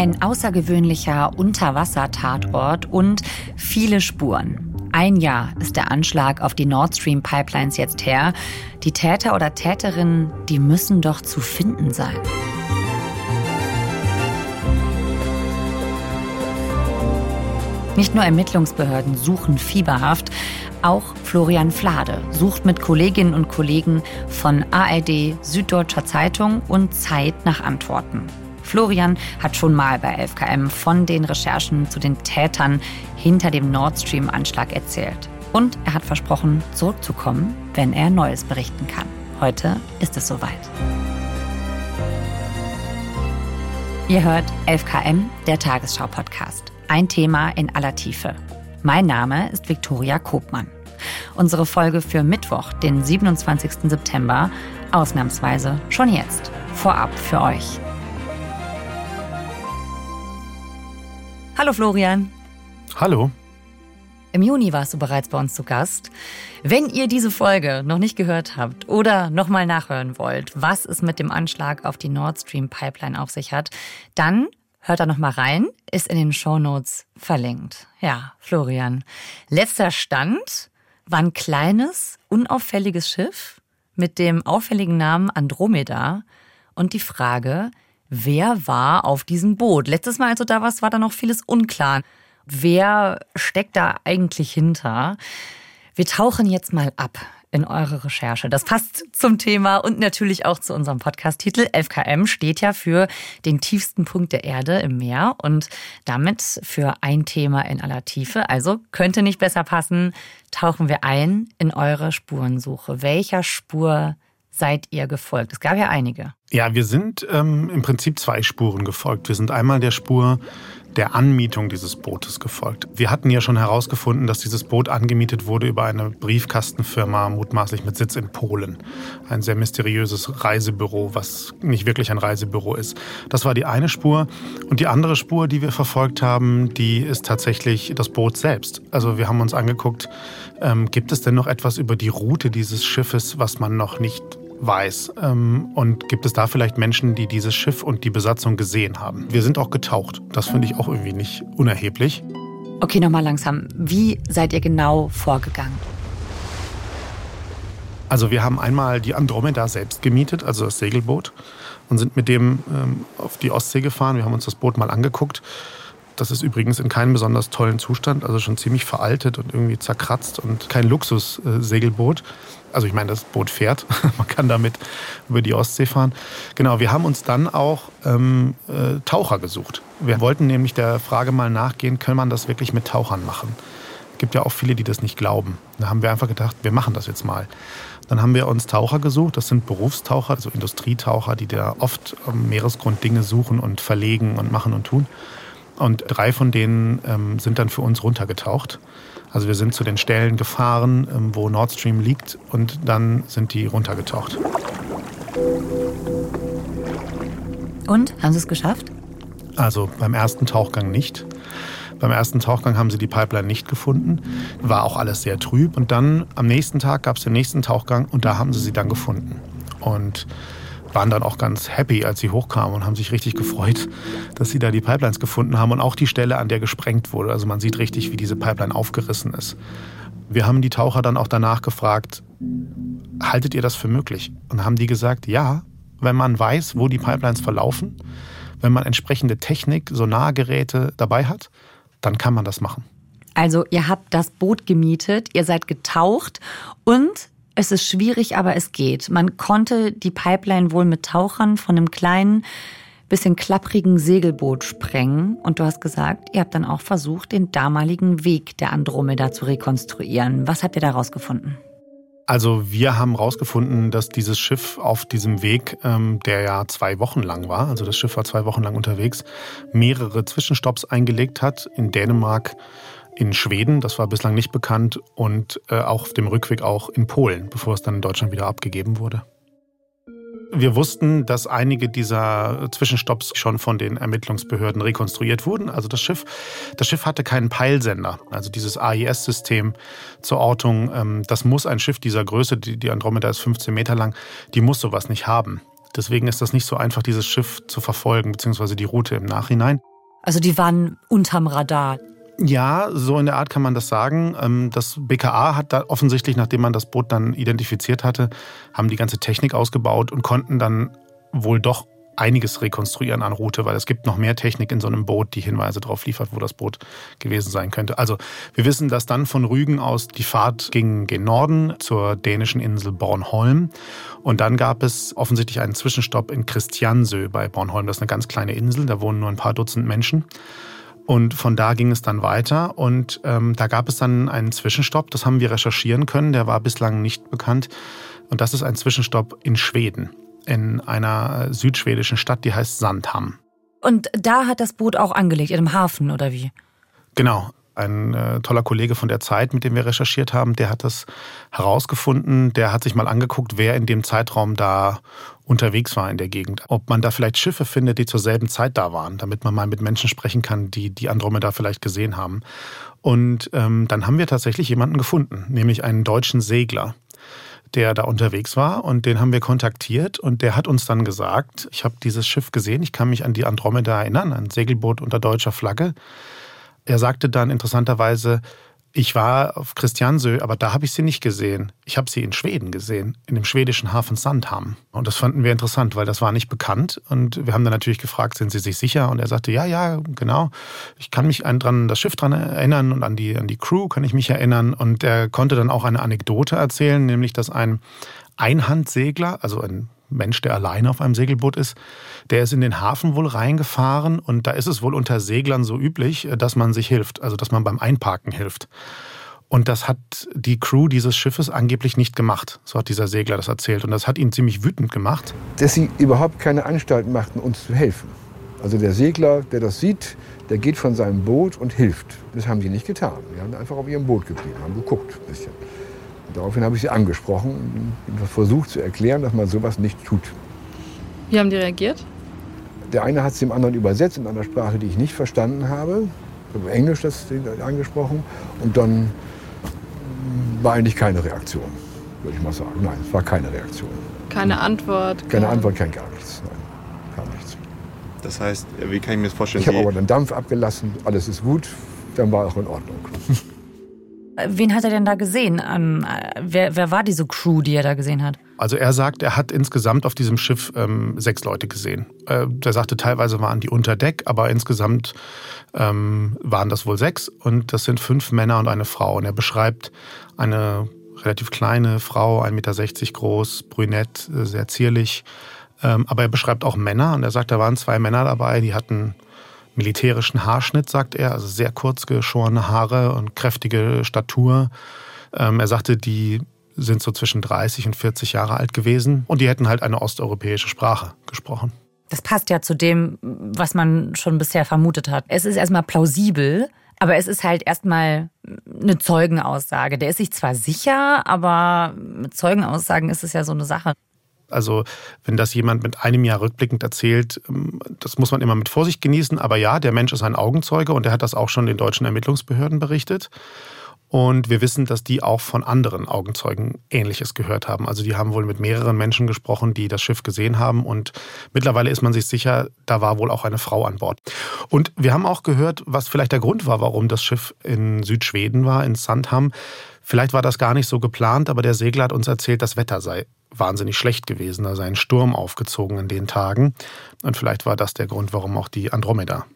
Ein außergewöhnlicher Unterwassertatort und viele Spuren. Ein Jahr ist der Anschlag auf die Nord Stream Pipelines jetzt her. Die Täter oder Täterinnen, die müssen doch zu finden sein. Nicht nur Ermittlungsbehörden suchen fieberhaft, auch Florian Flade sucht mit Kolleginnen und Kollegen von ARD, Süddeutscher Zeitung und Zeit nach Antworten. Florian hat schon mal bei 11KM von den Recherchen zu den Tätern hinter dem Nord Stream-Anschlag erzählt. Und er hat versprochen, zurückzukommen, wenn er Neues berichten kann. Heute ist es soweit. Ihr hört 11KM, der Tagesschau-Podcast. Ein Thema in aller Tiefe. Mein Name ist Viktoria Kobmann. Unsere Folge für Mittwoch, den 27. September, ausnahmsweise schon jetzt. Vorab für euch. Hallo Florian. Hallo. Im Juni warst du bereits bei uns zu Gast. Wenn ihr diese Folge noch nicht gehört habt oder nochmal nachhören wollt, was es mit dem Anschlag auf die Nord Stream Pipeline auf sich hat, dann hört da nochmal rein, ist in den Show Notes verlinkt. Ja, Florian. Letzter Stand war ein kleines, unauffälliges Schiff mit dem auffälligen Namen Andromeda und die Frage, wer war auf diesem Boot. Letztes Mal, als du da warst, war da noch vieles unklar. Wer steckt da eigentlich hinter? Wir tauchen jetzt mal ab in eure Recherche. Das passt zum Thema und natürlich auch zu unserem Podcast-Titel. 11KM steht ja für den tiefsten Punkt der Erde im Meer und damit für ein Thema in aller Tiefe. Also könnte nicht besser passen. Tauchen wir ein in eure Spurensuche. Welcher Spur seid ihr gefolgt? Es gab ja einige. Ja, wir sind ähm, im Prinzip zwei Spuren gefolgt. Wir sind einmal der Spur der Anmietung dieses Bootes gefolgt. Wir hatten ja schon herausgefunden, dass dieses Boot angemietet wurde über eine Briefkastenfirma, mutmaßlich mit Sitz in Polen. Ein sehr mysteriöses Reisebüro, was nicht wirklich ein Reisebüro ist. Das war die eine Spur. Und die andere Spur, die wir verfolgt haben, die ist tatsächlich das Boot selbst. Also wir haben uns angeguckt, ähm, gibt es denn noch etwas über die Route dieses Schiffes, was man noch nicht weiß. Ähm, und gibt es da vielleicht Menschen, die dieses Schiff und die Besatzung gesehen haben? Wir sind auch getaucht. Das finde ich auch irgendwie nicht unerheblich. Okay, nochmal langsam. Wie seid ihr genau vorgegangen? Also wir haben einmal die Andromeda selbst gemietet, also das Segelboot, und sind mit dem ähm, auf die Ostsee gefahren. Wir haben uns das Boot mal angeguckt. Das ist übrigens in keinem besonders tollen Zustand, also schon ziemlich veraltet und irgendwie zerkratzt und kein Luxus-Segelboot. Also ich meine, das Boot fährt, man kann damit über die Ostsee fahren. Genau, wir haben uns dann auch ähm, äh, Taucher gesucht. Wir wollten nämlich der Frage mal nachgehen, kann man das wirklich mit Tauchern machen? Es gibt ja auch viele, die das nicht glauben. Da haben wir einfach gedacht, wir machen das jetzt mal. Dann haben wir uns Taucher gesucht. Das sind Berufstaucher, also Industrietaucher, die da oft am Meeresgrund Dinge suchen und verlegen und machen und tun. Und drei von denen ähm, sind dann für uns runtergetaucht. Also wir sind zu den Stellen gefahren, ähm, wo Nord Stream liegt und dann sind die runtergetaucht. Und? Haben Sie es geschafft? Also beim ersten Tauchgang nicht. Beim ersten Tauchgang haben sie die Pipeline nicht gefunden. War auch alles sehr trüb. Und dann am nächsten Tag gab es den nächsten Tauchgang und da haben sie sie dann gefunden. Und waren dann auch ganz happy, als sie hochkamen und haben sich richtig gefreut, dass sie da die Pipelines gefunden haben und auch die Stelle, an der gesprengt wurde. Also man sieht richtig, wie diese Pipeline aufgerissen ist. Wir haben die Taucher dann auch danach gefragt, haltet ihr das für möglich? Und haben die gesagt, ja, wenn man weiß, wo die Pipelines verlaufen, wenn man entsprechende Technik, Sonargeräte dabei hat, dann kann man das machen. Also ihr habt das Boot gemietet, ihr seid getaucht und es ist schwierig, aber es geht. Man konnte die Pipeline wohl mit Tauchern von einem kleinen, bisschen klapprigen Segelboot sprengen. Und du hast gesagt, ihr habt dann auch versucht, den damaligen Weg der Andromeda zu rekonstruieren. Was habt ihr da rausgefunden? Also wir haben herausgefunden, dass dieses Schiff auf diesem Weg, ähm, der ja zwei Wochen lang war, also das Schiff war zwei Wochen lang unterwegs, mehrere Zwischenstopps eingelegt hat in Dänemark, in Schweden, das war bislang nicht bekannt, und äh, auch auf dem Rückweg auch in Polen, bevor es dann in Deutschland wieder abgegeben wurde. Wir wussten, dass einige dieser Zwischenstopps schon von den Ermittlungsbehörden rekonstruiert wurden. Also das Schiff, das Schiff hatte keinen Peilsender. Also dieses AIS-System zur Ortung, ähm, das muss ein Schiff dieser Größe, die Andromeda ist 15 Meter lang, die muss sowas nicht haben. Deswegen ist das nicht so einfach, dieses Schiff zu verfolgen, beziehungsweise die Route im Nachhinein. Also die waren unterm Radar. Ja, so in der Art kann man das sagen. Ähm, das BKA hat da offensichtlich, nachdem man das Boot dann identifiziert hatte, haben die ganze Technik ausgebaut und konnten dann wohl doch einiges rekonstruieren an Route, weil es gibt noch mehr Technik in so einem Boot, die Hinweise darauf liefert, wo das Boot gewesen sein könnte. Also wir wissen, dass dann von Rügen aus die Fahrt ging gen Norden zur dänischen Insel Bornholm. Und dann gab es offensichtlich einen Zwischenstopp in Christiansö bei Bornholm. Das ist eine ganz kleine Insel, da wohnen nur ein paar Dutzend Menschen. Und von da ging es dann weiter und ähm, da gab es dann einen Zwischenstopp, das haben wir recherchieren können, der war bislang nicht bekannt. Und das ist ein Zwischenstopp in Schweden in einer südschwedischen Stadt, die heißt Sandham. Und da hat das Boot auch angelegt, in einem Hafen oder wie? Genau. Ein äh, toller Kollege von der Zeit, mit dem wir recherchiert haben, der hat das herausgefunden. Der hat sich mal angeguckt, wer in dem Zeitraum da unterwegs war in der Gegend. Ob man da vielleicht Schiffe findet, die zur selben Zeit da waren, damit man mal mit Menschen sprechen kann, die die Andromeda vielleicht gesehen haben. Und ähm, dann haben wir tatsächlich jemanden gefunden, nämlich einen deutschen Segler der da unterwegs war und den haben wir kontaktiert und der hat uns dann gesagt, ich habe dieses Schiff gesehen, ich kann mich an die Andromeda erinnern, ein Segelboot unter deutscher Flagge. Er sagte dann interessanterweise, ich war auf Christiansö, aber da habe ich sie nicht gesehen. Ich habe sie in Schweden gesehen, in dem schwedischen Hafen Sandham. Und das fanden wir interessant, weil das war nicht bekannt. Und wir haben dann natürlich gefragt, sind Sie sich sicher? Und er sagte, ja, ja, genau. Ich kann mich an dran, das Schiff dran erinnern und an die, an die Crew kann ich mich erinnern. Und er konnte dann auch eine Anekdote erzählen, nämlich, dass ein Einhandsegler, also ein Mensch, der alleine auf einem Segelboot ist, der ist in den Hafen wohl reingefahren und da ist es wohl unter Seglern so üblich, dass man sich hilft, also dass man beim Einparken hilft. Und das hat die Crew dieses Schiffes angeblich nicht gemacht. So hat dieser Segler das erzählt. Und das hat ihn ziemlich wütend gemacht. Dass sie überhaupt keine Anstalt machten, uns zu helfen. Also der Segler, der das sieht, der geht von seinem Boot und hilft. Das haben sie nicht getan. Die haben einfach auf ihrem Boot geblieben, haben geguckt ein bisschen. Daraufhin habe ich sie angesprochen und versucht zu erklären, dass man sowas nicht tut. Wie haben die reagiert? Der eine hat es dem anderen übersetzt in einer Sprache, die ich nicht verstanden habe. Ich habe Englisch das angesprochen. Und dann war eigentlich keine Reaktion, würde ich mal sagen. Nein, es war keine Reaktion. Keine Antwort? Keine Antwort, kein gar nichts. Nein, gar nichts. Das heißt, wie kann ich mir das vorstellen? Ich habe aber den Dampf abgelassen, alles ist gut, dann war auch in Ordnung. Wen hat er denn da gesehen? Ähm, wer, wer, war diese Crew, die er da gesehen hat? Also er sagt, er hat insgesamt auf diesem Schiff ähm, sechs Leute gesehen. Äh, er sagte, teilweise waren die unter Deck, aber insgesamt ähm, waren das wohl sechs. Und das sind fünf Männer und eine Frau. Und er beschreibt eine relativ kleine Frau, 1,60 Meter groß, brünett, sehr zierlich. Ähm, aber er beschreibt auch Männer. Und er sagt, da waren zwei Männer dabei, die hatten militärischen Haarschnitt, sagt er, also sehr kurz geschorene Haare und kräftige Statur. Ähm, er sagte, die sind so zwischen 30 und 40 Jahre alt gewesen und die hätten halt eine osteuropäische Sprache gesprochen. Das passt ja zu dem, was man schon bisher vermutet hat. Es ist erstmal plausibel, aber es ist halt erstmal eine Zeugenaussage. Der ist sich zwar sicher, aber mit Zeugenaussagen ist es ja so eine Sache. Also wenn das jemand mit einem Jahr rückblickend erzählt, ähm, das muss man immer mit Vorsicht genießen. Aber ja, der Mensch ist ein Augenzeuge und er hat das auch schon den deutschen Ermittlungsbehörden berichtet. Und wir wissen, dass die auch von anderen Augenzeugen Ähnliches gehört haben. Also die haben wohl mit mehreren Menschen gesprochen, die das Schiff gesehen haben. Und mittlerweile ist man sich sicher, da war wohl auch eine Frau an Bord. Und wir haben auch gehört, was vielleicht der Grund war, warum das Schiff in Südschweden war, in Sandham. Vielleicht war das gar nicht so geplant, aber der Segler hat uns erzählt, das Wetter sei wahnsinnig schlecht gewesen. Da sei ein Sturm aufgezogen in den Tagen. Und vielleicht war das der Grund, warum auch die Andromeda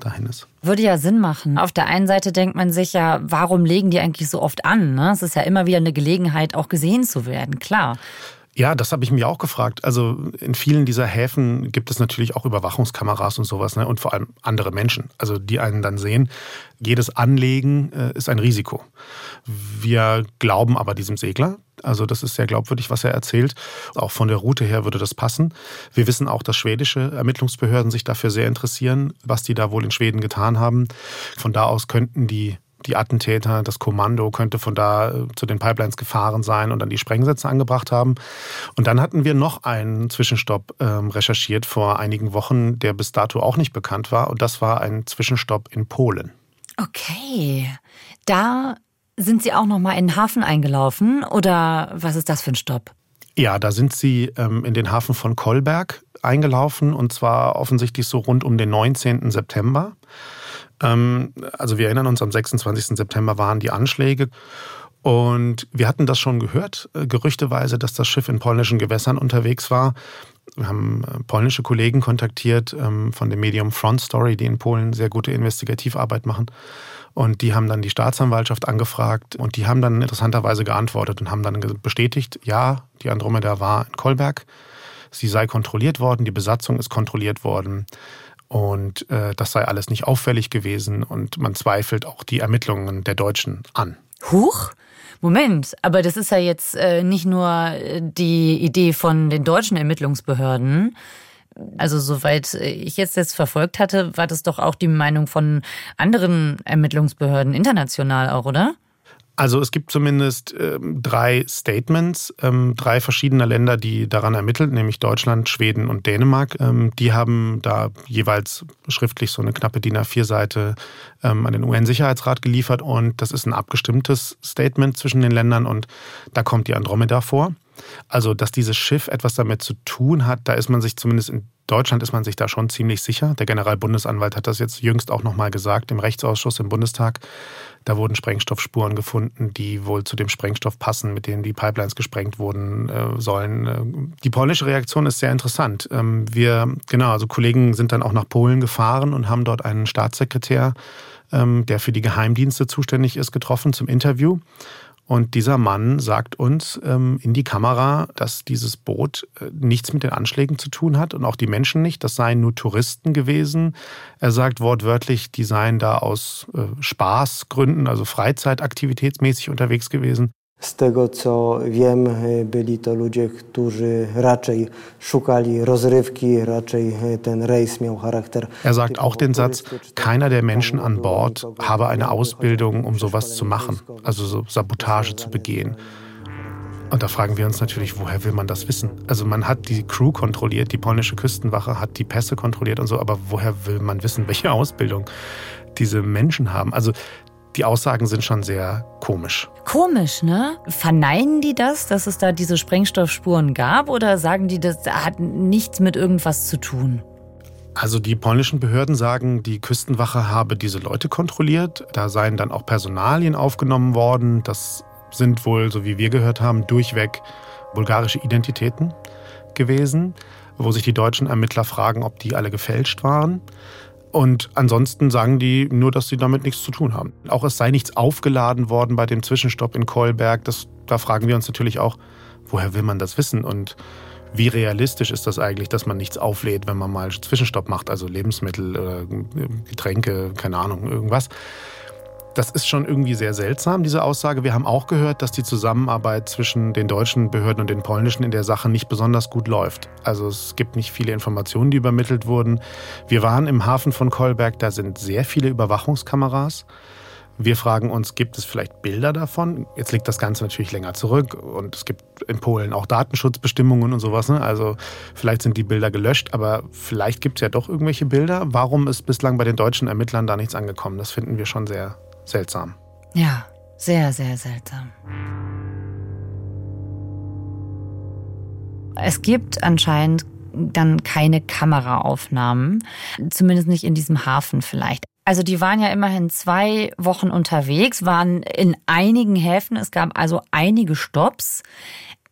dahin ist. Würde ja Sinn machen. Auf der einen Seite denkt man sich ja, warum legen die eigentlich so oft an? Ne? Es ist ja immer wieder eine Gelegenheit, auch gesehen zu werden, klar. Ja, das habe ich mir auch gefragt. Also in vielen dieser Häfen gibt es natürlich auch Überwachungskameras und sowas ne? und vor allem andere Menschen, also die einen dann sehen. Jedes Anlegen äh, ist ein Risiko. Wir glauben aber diesem Segler. Also das ist sehr glaubwürdig, was er erzählt. Auch von der Route her würde das passen. Wir wissen auch, dass schwedische Ermittlungsbehörden sich dafür sehr interessieren, was die da wohl in Schweden getan haben. Von da aus könnten die die Attentäter, das Kommando könnte von da äh, zu den Pipelines gefahren sein und dann die Sprengsätze angebracht haben. Und dann hatten wir noch einen Zwischenstopp ähm, recherchiert vor einigen Wochen, der bis dato auch nicht bekannt war. Und das war ein Zwischenstopp in Polen. Okay, da sind Sie auch noch mal in den Hafen eingelaufen oder was ist das für ein Stopp? Ja, da sind sie ähm, in den Hafen von Kolberg eingelaufen und zwar offensichtlich so rund um den 19. September. Ähm, also wir erinnern uns, am 26. September waren die Anschläge. Und wir hatten das schon gehört, äh, gerüchteweise, dass das Schiff in polnischen Gewässern unterwegs war. Wir haben äh, polnische Kollegen kontaktiert ähm, von dem Medium Front Story, die in Polen sehr gute Investigativarbeit machen. Und die haben dann die Staatsanwaltschaft angefragt und die haben dann interessanterweise geantwortet und haben dann bestätigt, ja, die Andromeda war in Kolberg. Sie sei kontrolliert worden, die Besatzung ist kontrolliert worden. Und äh, das sei alles nicht auffällig gewesen und man zweifelt auch die Ermittlungen der Deutschen an. Huch? Moment, aber das ist ja jetzt äh, nicht nur äh, die Idee von den deutschen Ermittlungsbehörden. Also soweit ich jetzt jetzt verfolgt hatte, war das doch auch die Meinung von anderen Ermittlungsbehörden international auch, oder? Also es gibt zumindest ähm, drei Statements, ähm, drei verschiedener Länder, die daran ermitteln, nämlich Deutschland, Schweden und Dänemark. Ähm, die haben da jeweils schriftlich so eine knappe DIN A4-Seite ähm, an den UN-Sicherheitsrat geliefert und das ist ein abgestimmtes Statement zwischen den Ländern und da kommt die Andromeda vor. Also, dass dieses Schiff etwas damit zu tun hat, da ist man sich zumindest in Deutschland ist man sich da schon ziemlich sicher. Der Generalbundesanwalt hat das jetzt jüngst auch nochmal gesagt im Rechtsausschuss im Bundestag. Da wurden Sprengstoffspuren gefunden, die wohl zu dem Sprengstoff passen, mit dem die Pipelines gesprengt wurden äh, sollen. Äh, die polnische Reaktion ist sehr interessant. Ähm, wir, genau, also Kollegen sind dann auch nach Polen gefahren und haben dort einen Staatssekretär, ähm, der für die Geheimdienste zuständig ist, getroffen zum Interview. Und dieser Mann sagt uns ähm, in die Kamera, dass dieses Boot äh, nichts mit den Anschlägen zu tun hat und auch die Menschen nicht. Das seien nur Touristen gewesen. Er sagt wortwörtlich, die seien da aus äh, Spaßgründen, also freizeitaktivitätsmäßig unterwegs gewesen. Z tego co wiem, byli to ludzie, którzy raczej szukali rozrywki, raczej ten rejs miał charakter. Er sagt auch den Satz, keiner der Menschen an Bord habe eine Ausbildung, um sowas zu machen, also so Sabotage zu begehen. Und da fragen wir uns natürlich, woher will man das wissen? Also man hat die Crew kontrolliert, die polnische Küstenwache hat die Pässe kontrolliert und so, aber woher will man wissen, welche Ausbildung diese Menschen haben? Also die Aussagen sind schon sehr komisch. Komisch, ne? Verneinen die das, dass es da diese Sprengstoffspuren gab oder sagen die, das hat nichts mit irgendwas zu tun? Also die polnischen Behörden sagen, die Küstenwache habe diese Leute kontrolliert. Da seien dann auch Personalien aufgenommen worden. Das sind wohl, so wie wir gehört haben, durchweg bulgarische Identitäten gewesen, wo sich die deutschen Ermittler fragen, ob die alle gefälscht waren. Und ansonsten sagen die nur, dass sie damit nichts zu tun haben. Auch es sei nichts aufgeladen worden bei dem Zwischenstopp in Kolberg. Das, da fragen wir uns natürlich auch, woher will man das wissen? Und wie realistisch ist das eigentlich, dass man nichts auflädt, wenn man mal Zwischenstopp macht, also Lebensmittel, äh, Getränke, keine Ahnung, irgendwas. Das ist schon irgendwie sehr seltsam, diese Aussage. Wir haben auch gehört, dass die Zusammenarbeit zwischen den deutschen Behörden und den polnischen in der Sache nicht besonders gut läuft. Also es gibt nicht viele Informationen, die übermittelt wurden. Wir waren im Hafen von Kolberg, da sind sehr viele Überwachungskameras. Wir fragen uns, gibt es vielleicht Bilder davon? Jetzt liegt das Ganze natürlich länger zurück und es gibt in Polen auch Datenschutzbestimmungen und sowas. Ne? Also vielleicht sind die Bilder gelöscht, aber vielleicht gibt es ja doch irgendwelche Bilder. Warum ist bislang bei den deutschen Ermittlern da nichts angekommen? Das finden wir schon sehr seltsam. Ja, sehr, sehr seltsam. Es gibt anscheinend dann keine Kameraaufnahmen, zumindest nicht in diesem Hafen vielleicht. Also die waren ja immerhin zwei Wochen unterwegs, waren in einigen Häfen, es gab also einige Stops.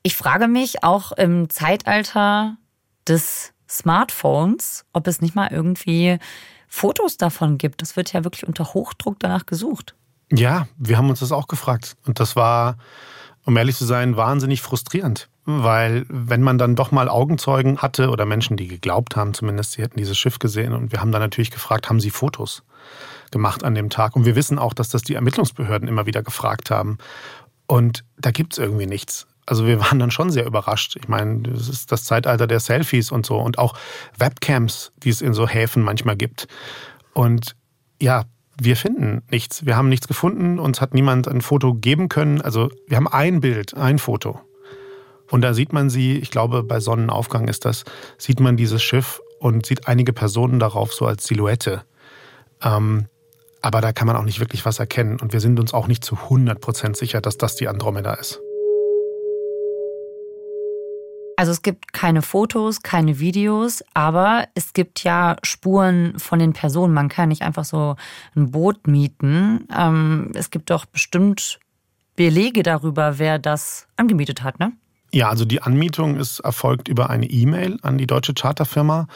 Ich frage mich auch im Zeitalter des Smartphones, ob es nicht mal irgendwie Fotos davon gibt. Es wird ja wirklich unter Hochdruck danach gesucht. Ja, wir haben uns das auch gefragt. Und das war, um ehrlich zu sein, wahnsinnig frustrierend. Weil wenn man dann doch mal Augenzeugen hatte oder Menschen, die geglaubt haben, zumindest, sie hätten dieses Schiff gesehen. Und wir haben dann natürlich gefragt, haben sie Fotos gemacht an dem Tag? Und wir wissen auch, dass das die Ermittlungsbehörden immer wieder gefragt haben. Und da gibt es irgendwie nichts also wir waren dann schon sehr überrascht. Ich meine, das ist das Zeitalter der Selfies und so und auch Webcams, die es in so Häfen manchmal gibt. Und ja, wir finden nichts. Wir haben nichts gefunden. Uns hat niemand ein Foto geben können. Also wir haben ein Bild, ein Foto. Und da sieht man sie, ich glaube, bei Sonnenaufgang ist das, sieht man dieses Schiff und sieht einige Personen darauf so als Silhouette. Ähm, aber da kann man auch nicht wirklich was erkennen. Und wir sind uns auch nicht zu 100% sicher, dass das die Andromeda ist. Also es gibt keine Fotos, keine Videos, aber es gibt ja Spuren von den Personen. Man kann nicht einfach so ein Boot mieten. Ähm, es gibt doch bestimmt Belege darüber, wer das angemietet hat, ne? Ja, also die Anmietung ist erfolgt über eine E-Mail an die deutsche Charterfirma.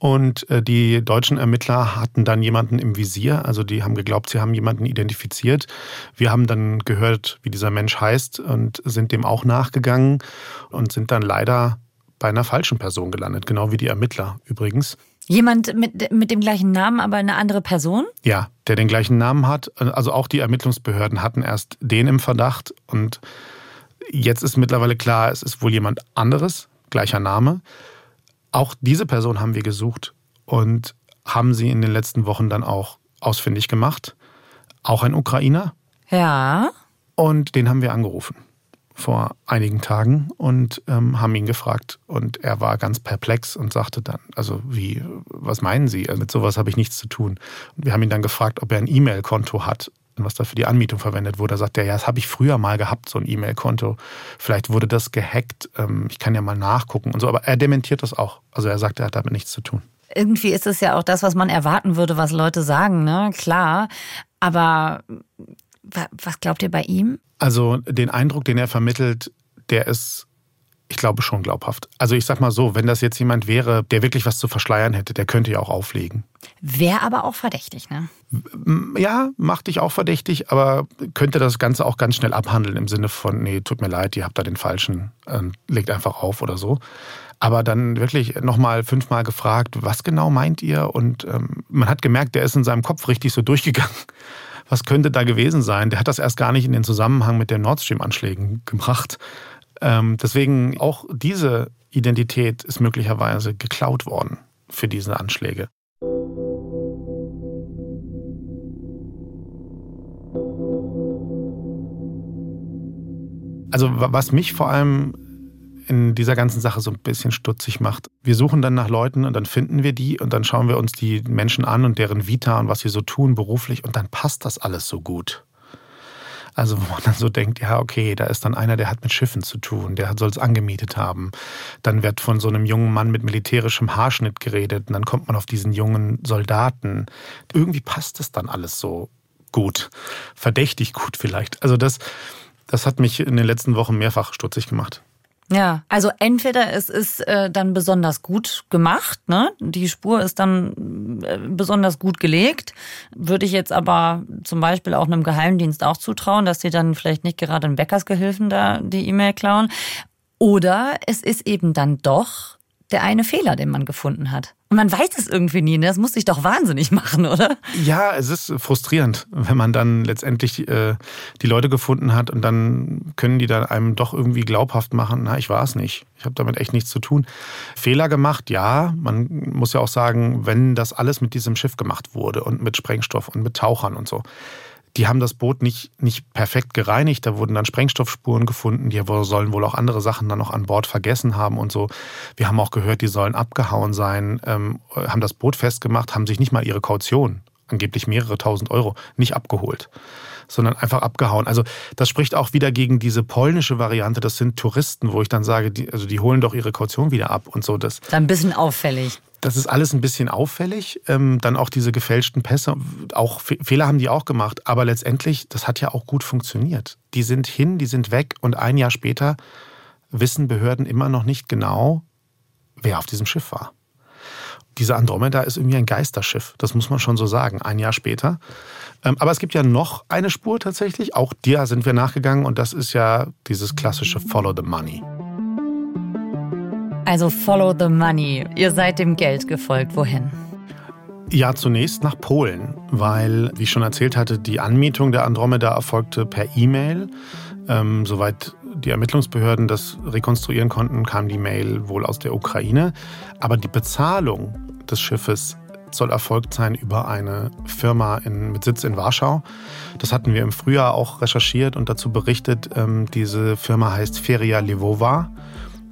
Und äh, die deutschen Ermittler hatten dann jemanden im Visier, also die haben geglaubt, sie haben jemanden identifiziert. Wir haben dann gehört, wie dieser Mensch heißt und sind dem auch nachgegangen und sind dann leider bei einer falschen Person gelandet, genau wie die Ermittler übrigens. Jemand mit, mit dem gleichen Namen, aber eine andere Person? Ja, der den gleichen Namen hat. Also auch die Ermittlungsbehörden hatten erst den im Verdacht und jetzt ist mittlerweile klar, es ist wohl jemand anderes, gleicher Name. Auch diese Person haben wir gesucht und haben sie in den letzten Wochen dann auch ausfindig gemacht. Auch ein Ukrainer. Ja. Und den haben wir angerufen vor einigen Tagen und ähm, haben ihn gefragt. Und er war ganz perplex und sagte dann, also wie, was meinen Sie? Also mit sowas habe ich nichts zu tun. Und wir haben ihn dann gefragt, ob er ein E-Mail-Konto hat, was da für die Anmietung verwendet wurde. Da sagt er, ja, das habe ich früher mal gehabt, so ein E-Mail-Konto. Vielleicht wurde das gehackt. Ähm, ich kann ja mal nachgucken und so. Aber er dementiert das auch. Also er sagt, er hat damit nichts zu tun. Irgendwie ist es ja auch das, was man erwarten würde, was Leute sagen, ne? Klar. Aber was glaubt ihr bei ihm? Also den Eindruck, den er vermittelt, der ist, ich glaube, schon glaubhaft. Also ich sag mal so, wenn das jetzt jemand wäre, der wirklich was zu verschleiern hätte, der könnte ja auch auflegen. Wäre aber auch verdächtig, ne? Ja, macht dich auch verdächtig, aber könnte das Ganze auch ganz schnell abhandeln im Sinne von, nee, tut mir leid, ihr habt da den falschen, äh, legt einfach auf oder so. Aber dann wirklich nochmal fünfmal gefragt, was genau meint ihr? Und ähm, man hat gemerkt, der ist in seinem Kopf richtig so durchgegangen was könnte da gewesen sein? Der hat das erst gar nicht in den Zusammenhang mit den Nord Stream-Anschlägen gebracht. Ähm, deswegen auch diese Identität ist möglicherweise geklaut worden für diese Anschläge. Also was mich vor allem in dieser ganzen Sache so ein bisschen stutzig macht. Wir suchen dann nach Leuten und dann finden wir die und dann schauen wir uns die Menschen an und deren Vita und was sie so tun beruflich und dann passt das alles so gut. Also wo man dann so denkt, ja, okay, da ist dann einer, der hat mit Schiffen zu tun, der soll es angemietet haben. Dann wird von so einem jungen Mann mit militärischem Haarschnitt geredet und dann kommt man auf diesen jungen Soldaten. Irgendwie passt es dann alles so gut, verdächtig gut vielleicht. Also das, das hat mich in den letzten Wochen mehrfach stutzig gemacht. Ja, also entweder es ist äh, dann besonders gut gemacht, ne? Die Spur ist dann äh, besonders gut gelegt. Würde ich jetzt aber zum Beispiel auch einem Geheimdienst auch zutrauen, dass sie dann vielleicht nicht gerade einen Bäckersgehilfen da die E-Mail klauen. Oder es ist eben dann doch der eine Fehler, den man gefunden hat. Und man weiß es irgendwie nie, ne? Das muss sich doch wahnsinnig machen, oder? Ja, es ist frustrierend, wenn man dann letztendlich äh, die Leute gefunden hat und dann können die dann einem doch irgendwie glaubhaft machen, na, ich war es nicht. Ich habe damit echt nichts zu tun. Fehler gemacht, ja. Man muss ja auch sagen, wenn das alles mit diesem Schiff gemacht wurde und mit Sprengstoff und mit Tauchern und so, die haben das Boot nicht, nicht perfekt gereinigt. Da wurden dann Sprengstoffspuren gefunden. Die sollen wohl auch andere Sachen dann noch an Bord vergessen haben und so. Wir haben auch gehört, die sollen abgehauen sein, ähm, haben das Boot festgemacht, haben sich nicht mal ihre Kaution, angeblich mehrere tausend Euro, nicht abgeholt sondern einfach abgehauen. Also das spricht auch wieder gegen diese polnische Variante. Das sind Touristen, wo ich dann sage, die, also die holen doch ihre Kaution wieder ab und so. Das ist ein bisschen auffällig. Das ist alles ein bisschen auffällig. Ähm, dann auch diese gefälschten Pässe. Auch Fehler haben die auch gemacht. Aber letztendlich, das hat ja auch gut funktioniert. Die sind hin, die sind weg. Und ein Jahr später wissen Behörden immer noch nicht genau, wer auf diesem Schiff war. Diese Andromeda ist irgendwie ein Geisterschiff. Das muss man schon so sagen. Ein Jahr später. Ähm, aber es gibt ja noch eine Spur tatsächlich. Auch der sind wir nachgegangen. Und das ist ja dieses klassische Follow the Money. Also follow the money. Ihr seid dem Geld gefolgt. Wohin? Ja, zunächst nach Polen, weil, wie ich schon erzählt hatte, die Anmietung der Andromeda erfolgte per E-Mail. Ähm, soweit die Ermittlungsbehörden das rekonstruieren konnten, kam die Mail wohl aus der Ukraine. Aber die Bezahlung des Schiffes soll erfolgt sein über eine Firma in, mit Sitz in Warschau. Das hatten wir im Frühjahr auch recherchiert und dazu berichtet. Ähm, diese Firma heißt Feria Lvova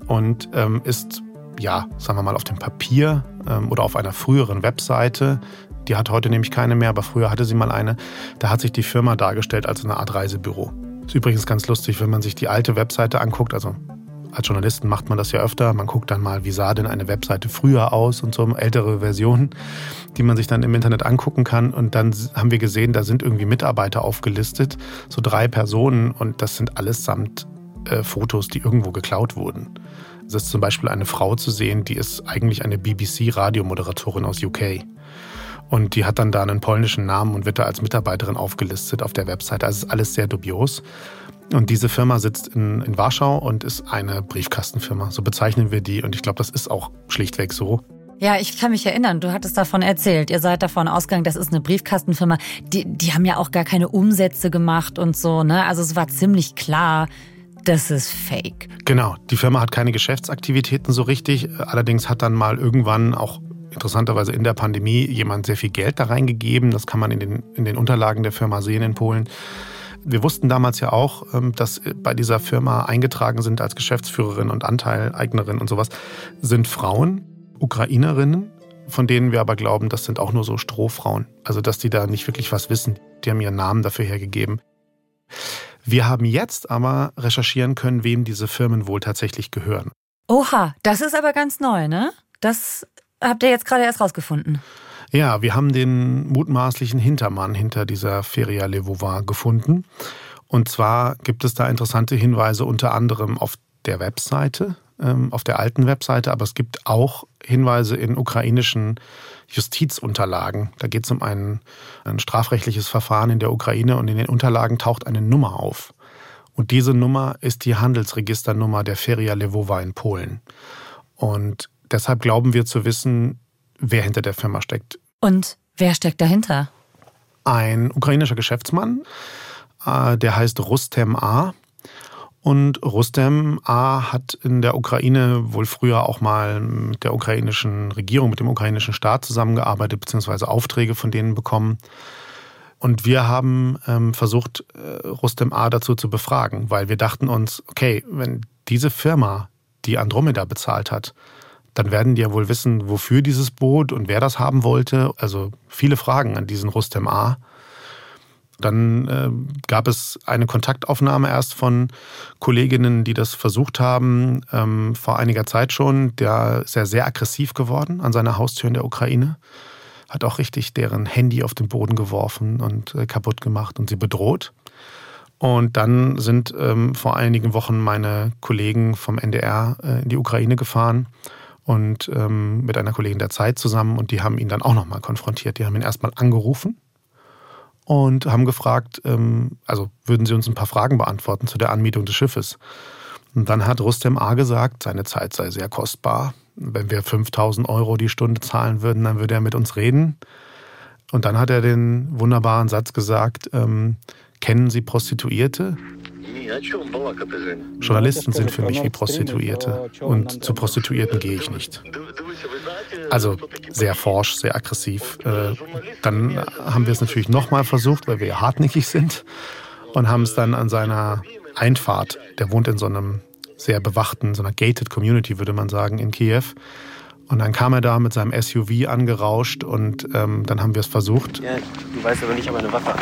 und ähm, ist, ja, sagen wir mal, auf dem Papier ähm, oder auf einer früheren Webseite, die hat heute nämlich keine mehr, aber früher hatte sie mal eine, da hat sich die Firma dargestellt als eine Art Reisebüro. Ist übrigens ganz lustig, wenn man sich die alte Webseite anguckt, also Als Journalisten macht man das ja öfter. Man guckt dann mal, wie sah denn eine Webseite früher aus und so ältere Versionen, die man sich dann im Internet angucken kann. Und dann haben wir gesehen, da sind irgendwie Mitarbeiter aufgelistet, so drei Personen und das sind allesamt äh, Fotos, die irgendwo geklaut wurden. Es ist zum Beispiel eine Frau zu sehen, die ist eigentlich eine BBC-Radiomoderatorin aus UK. Und die hat dann da einen polnischen Namen und wird da als Mitarbeiterin aufgelistet auf der Webseite. Also ist alles sehr dubios. Und diese Firma sitzt in, in Warschau und ist eine Briefkastenfirma. So bezeichnen wir die. Und ich glaube, das ist auch schlichtweg so. Ja, ich kann mich erinnern, du hattest davon erzählt. Ihr seid davon ausgegangen, das ist eine Briefkastenfirma. Die, die haben ja auch gar keine Umsätze gemacht und so, ne? Also es war ziemlich klar, das ist fake. Genau, die Firma hat keine Geschäftsaktivitäten so richtig. Allerdings hat dann mal irgendwann auch interessanterweise in der Pandemie jemand sehr viel Geld da reingegeben. Das kann man in den, in den Unterlagen der Firma sehen in Polen. Wir wussten damals ja auch, ähm, dass bei dieser Firma eingetragen sind als Geschäftsführerin und Anteileignerin und sowas, sind Frauen, Ukrainerinnen, von denen wir aber glauben, das sind auch nur so Strohfrauen. Also, dass die da nicht wirklich was wissen. Die haben ihren Namen dafür hergegeben. Wir haben jetzt aber recherchieren können, wem diese Firmen wohl tatsächlich gehören. Oha, das ist aber ganz neu, ne? Das habt ihr jetzt gerade erst rausgefunden. Ja, wir haben den mutmaßlichen Hintermann hinter dieser Feria Levova gefunden. Und zwar gibt es da interessante Hinweise unter anderem auf der Webseite, ähm, auf der alten Webseite, aber es gibt auch Hinweise in ukrainischen Justizunterlagen. Da geht es um ein, ein strafrechtliches Verfahren in der Ukraine und in den Unterlagen taucht eine Nummer auf. Und diese Nummer ist die Handelsregisternummer der Feria Lwowa in Polen. Und deshalb glauben wir zu wissen, wer hinter der Firma steckt. Und wer steckt dahinter? Ein ukrainischer Geschäftsmann, äh, der heißt Rustem A. Und Rustem A. hat in der Ukraine wohl früher auch mal mit der ukrainischen Regierung, mit dem ukrainischen Staat zusammengearbeitet, beziehungsweise Aufträge von denen bekommen. Und wir haben ähm, versucht, äh, Rustem A. dazu zu befragen, weil wir dachten uns, okay, wenn diese Firma die Andromeda bezahlt hat, dann werden die ja wohl wissen, wofür dieses Boot und wer das haben wollte. Also viele Fragen an diesen Rustem A. Dann äh, gab es eine Kontaktaufnahme erst von Kolleginnen, die das versucht haben, ähm, vor einiger Zeit schon. Der ist ja sehr aggressiv geworden an seiner Haustür in der Ukraine. Hat auch richtig deren Handy auf den Boden geworfen und äh, kaputt gemacht und sie bedroht. Und dann sind ähm, vor einigen Wochen meine Kollegen vom NDR äh, in die Ukraine gefahren und ähm, mit einer Kollegin der Zeit zusammen und die haben ihn dann auch nochmal konfrontiert. Die haben ihn erstmal angerufen und haben gefragt, ähm, also würden Sie uns ein paar Fragen beantworten zu der Anmietung des Schiffes. Und dann hat Rustem A. gesagt, seine Zeit sei sehr kostbar. Wenn wir 5000 Euro die Stunde zahlen würden, dann würde er mit uns reden. Und dann hat er den wunderbaren Satz gesagt, ähm, kennen Sie Prostituierte? Journalisten sind für mich wie Prostituierte und zu Prostituierten gehe ich nicht. Also sehr forsch, sehr aggressiv. Äh, dann haben wir es natürlich nochmal versucht, weil wir hartnäckig sind und haben es dann an seiner Einfahrt, der wohnt in so einem sehr bewachten, so einer gated Community, würde man sagen, in Kiew. Und dann kam er da mit seinem SUV angerauscht und ähm, dann haben wir es versucht. Ja, du weißt aber nicht, ob er eine Waffe.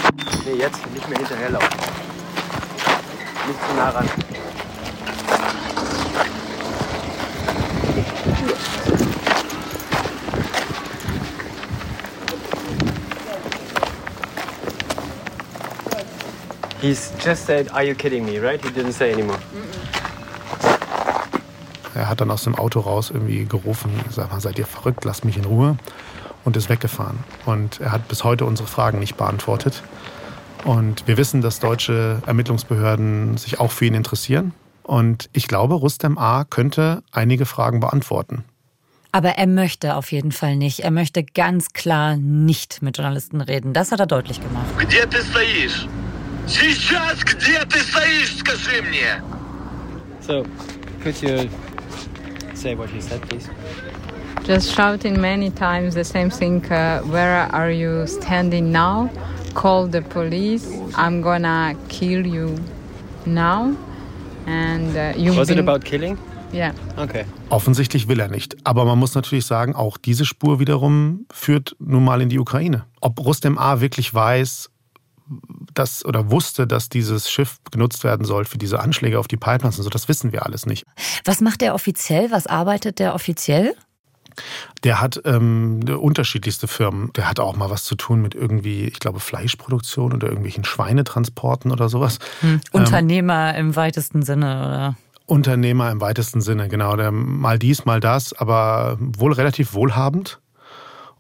Nee, jetzt nicht mehr hinterherlaufen. Nicht zu nah ran. He's just said, are you kidding me, right? He didn't say anymore. Er hat dann aus dem Auto raus irgendwie gerufen, sag mal, seid ihr verrückt, lasst mich in Ruhe und ist weggefahren. Und er hat bis heute unsere Fragen nicht beantwortet. Und wir wissen, dass deutsche Ermittlungsbehörden sich auch für ihn interessieren. Und ich glaube, Rustem A. könnte einige Fragen beantworten. Aber er möchte auf jeden Fall nicht. Er möchte ganz klar nicht mit Journalisten reden. Das hat er deutlich gemacht. Где ты стоишь? Сейчас где ты стоишь, скажи мне? So, could you say what he said, please? Just shouting many times the same thing. Uh, where are you standing now? Call the police. I'm gonna kill you now. And uh, you. Was it about killing? Yeah. Okay. Offensichtlich will er nicht. Aber man muss natürlich sagen, auch diese Spur wiederum führt nun mal in die Ukraine. Ob Rustem A. wirklich weiß, dass oder wusste, dass dieses Schiff genutzt werden soll für diese Anschläge auf die Pipelines und so, das wissen wir alles nicht. Was macht der offiziell? Was arbeitet der offiziell? Der hat ähm, unterschiedlichste Firmen. Der hat auch mal was zu tun mit irgendwie, ich glaube, Fleischproduktion oder irgendwelchen Schweinetransporten oder sowas. Hm. Ähm, Unternehmer ähm, im weitesten Sinne, oder? Unternehmer im weitesten Sinne, genau. Der mal dies, mal das, aber wohl relativ wohlhabend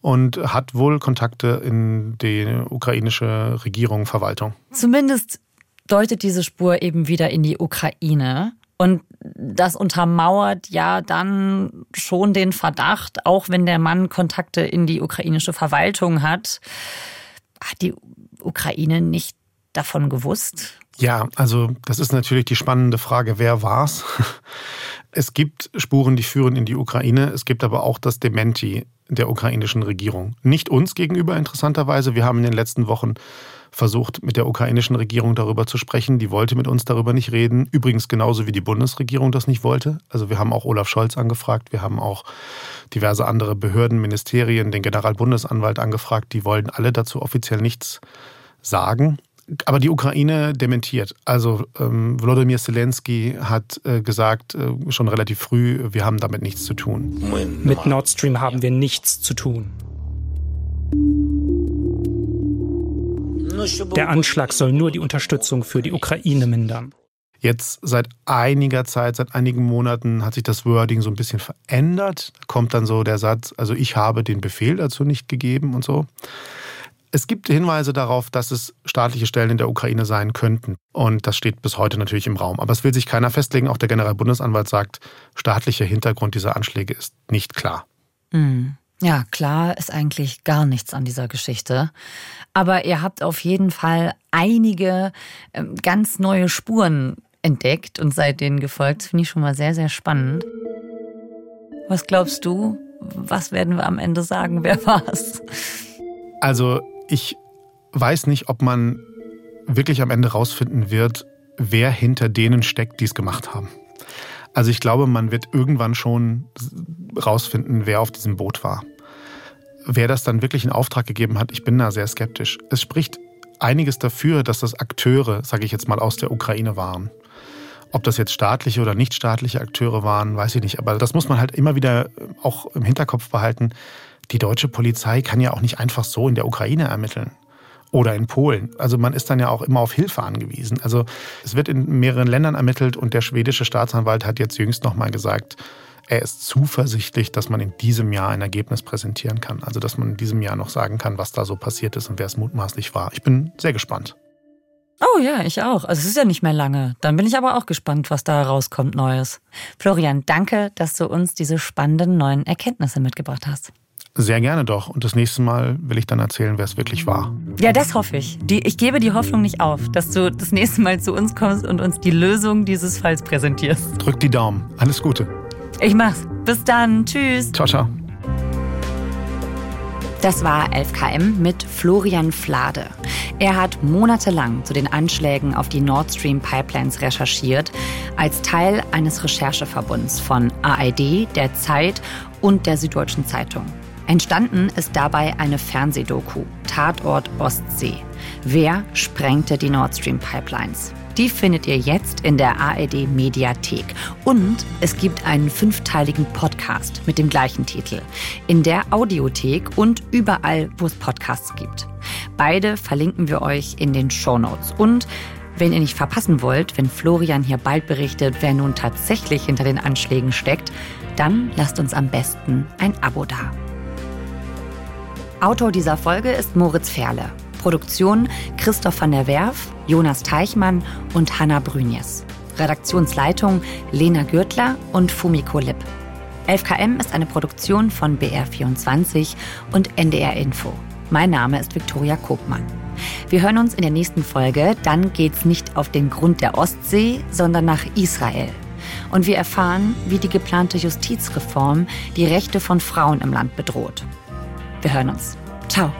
und hat wohl Kontakte in die ukrainische Regierung, Verwaltung. Zumindest deutet diese Spur eben wieder in die Ukraine. Und das untermauert ja dann schon den Verdacht, auch wenn der Mann Kontakte in die ukrainische Verwaltung hat, hat die Ukraine nicht davon gewusst? Ja, also das ist natürlich die spannende Frage, wer war's? Es gibt Spuren, die führen in die Ukraine. Es gibt aber auch das Dementi der ukrainischen Regierung. Nicht uns gegenüber interessanterweise. Wir haben in den letzten Wochen versucht, mit der ukrainischen Regierung darüber zu sprechen. Die wollte mit uns darüber nicht reden. Übrigens genauso wie die Bundesregierung das nicht wollte. Also wir haben auch Olaf Scholz angefragt. Wir haben auch diverse andere Behörden, Ministerien, den Generalbundesanwalt angefragt. Die wollen alle dazu offiziell nichts sagen. Aber die Ukraine dementiert. Also ähm, Volodymyr Zelensky hat äh, gesagt, äh, schon relativ früh, wir haben damit nichts zu tun. Mit Nord Stream haben wir nichts zu tun. Der Anschlag soll nur die Unterstützung für die Ukraine mindern. Jetzt seit einiger Zeit, seit einigen Monaten hat sich das Wording so ein bisschen verändert. Kommt dann so der Satz, also ich habe den Befehl dazu nicht gegeben und so. Es gibt Hinweise darauf, dass es staatliche Stellen in der Ukraine sein könnten. Und das steht bis heute natürlich im Raum. Aber es will sich keiner festlegen. Auch der Generalbundesanwalt sagt, staatlicher Hintergrund dieser Anschläge ist nicht klar. Mhm. Ja, klar ist eigentlich gar nichts an dieser Geschichte. Aber ihr habt auf jeden Fall einige ähm, ganz neue Spuren entdeckt und seid denen gefolgt. Das finde ich schon mal sehr, sehr spannend. Was glaubst du? Was werden wir am Ende sagen? Wer war's? Also ich weiß nicht, ob man wirklich am Ende rausfinden wird, wer hinter denen steckt, die es gemacht haben. Also ich glaube, man wird irgendwann schon rausfinden, wer auf diesem Boot war. Wer das dann wirklich in Auftrag gegeben hat, ich bin da sehr skeptisch. Es spricht einiges dafür, dass das Akteure, sage ich jetzt mal, aus der Ukraine waren. Ob das jetzt staatliche oder nicht staatliche Akteure waren, weiß ich nicht. Aber das muss man halt immer wieder auch im Hinterkopf behalten die deutsche Polizei kann ja auch nicht einfach so in der Ukraine ermitteln oder in Polen. Also man ist dann ja auch immer auf Hilfe angewiesen. Also es wird in mehreren Ländern ermittelt und der schwedische Staatsanwalt hat jetzt jüngst nochmal gesagt, er ist zuversichtlich, dass man in diesem Jahr ein Ergebnis präsentieren kann. Also dass man in diesem Jahr noch sagen kann, was da so passiert ist und wer es mutmaßlich war. Ich bin sehr gespannt. Oh ja, ich auch. Also es ist ja nicht mehr lange. Dann bin ich aber auch gespannt, was da rauskommt Neues. Florian, danke, dass du uns diese spannenden neuen Erkenntnisse mitgebracht hast. Sehr gerne doch. Und das nächste Mal will ich dann erzählen, wer es wirklich war. Ja, das hoffe ich. Die, ich gebe die Hoffnung nicht auf, dass du das nächste Mal zu uns kommst und uns die Lösung dieses Falls präsentierst. Drück die Daumen. Alles Gute. Ich mach's. Bis dann. Tschüss. Ciao, ciao. Das war 11KM mit Florian Flade. Er hat monatelang zu den Anschlägen auf die Nord Stream Pipelines recherchiert, als Teil eines Rechercheverbunds von AID, der Zeit und der Süddeutschen Zeitung. Entstanden ist dabei eine Fernsehdoku, Tatort Ostsee. Wer sprengte die Nord Stream Pipelines? Die findet ihr jetzt in der ARD Mediathek. Und es gibt einen fünfteiligen Podcast mit dem gleichen Titel in der Audiothek und überall, wo es Podcasts gibt. Beide verlinken wir euch in den Show Notes. Und wenn ihr nicht verpassen wollt, wenn Florian hier bald berichtet, wer nun tatsächlich hinter den Anschlägen steckt, dann lasst uns am besten ein Abo da. Autor dieser Folge ist Moritz Ferle. Produktion Christoph van der Werf, Jonas Teichmann und Hanna Brünjes. Redaktionsleitung Lena Gürtler und Fumiko Lipp. 11KM ist eine Produktion von BR24 und NDR Info. Mein Name ist Viktoria Kopmann. Wir hören uns in der nächsten Folge. Dann geht's nicht auf den Grund der Ostsee, sondern nach Israel. Und wir erfahren, wie die geplante Justizreform die Rechte von Frauen im Land bedroht. Wir hören uns. Ciao.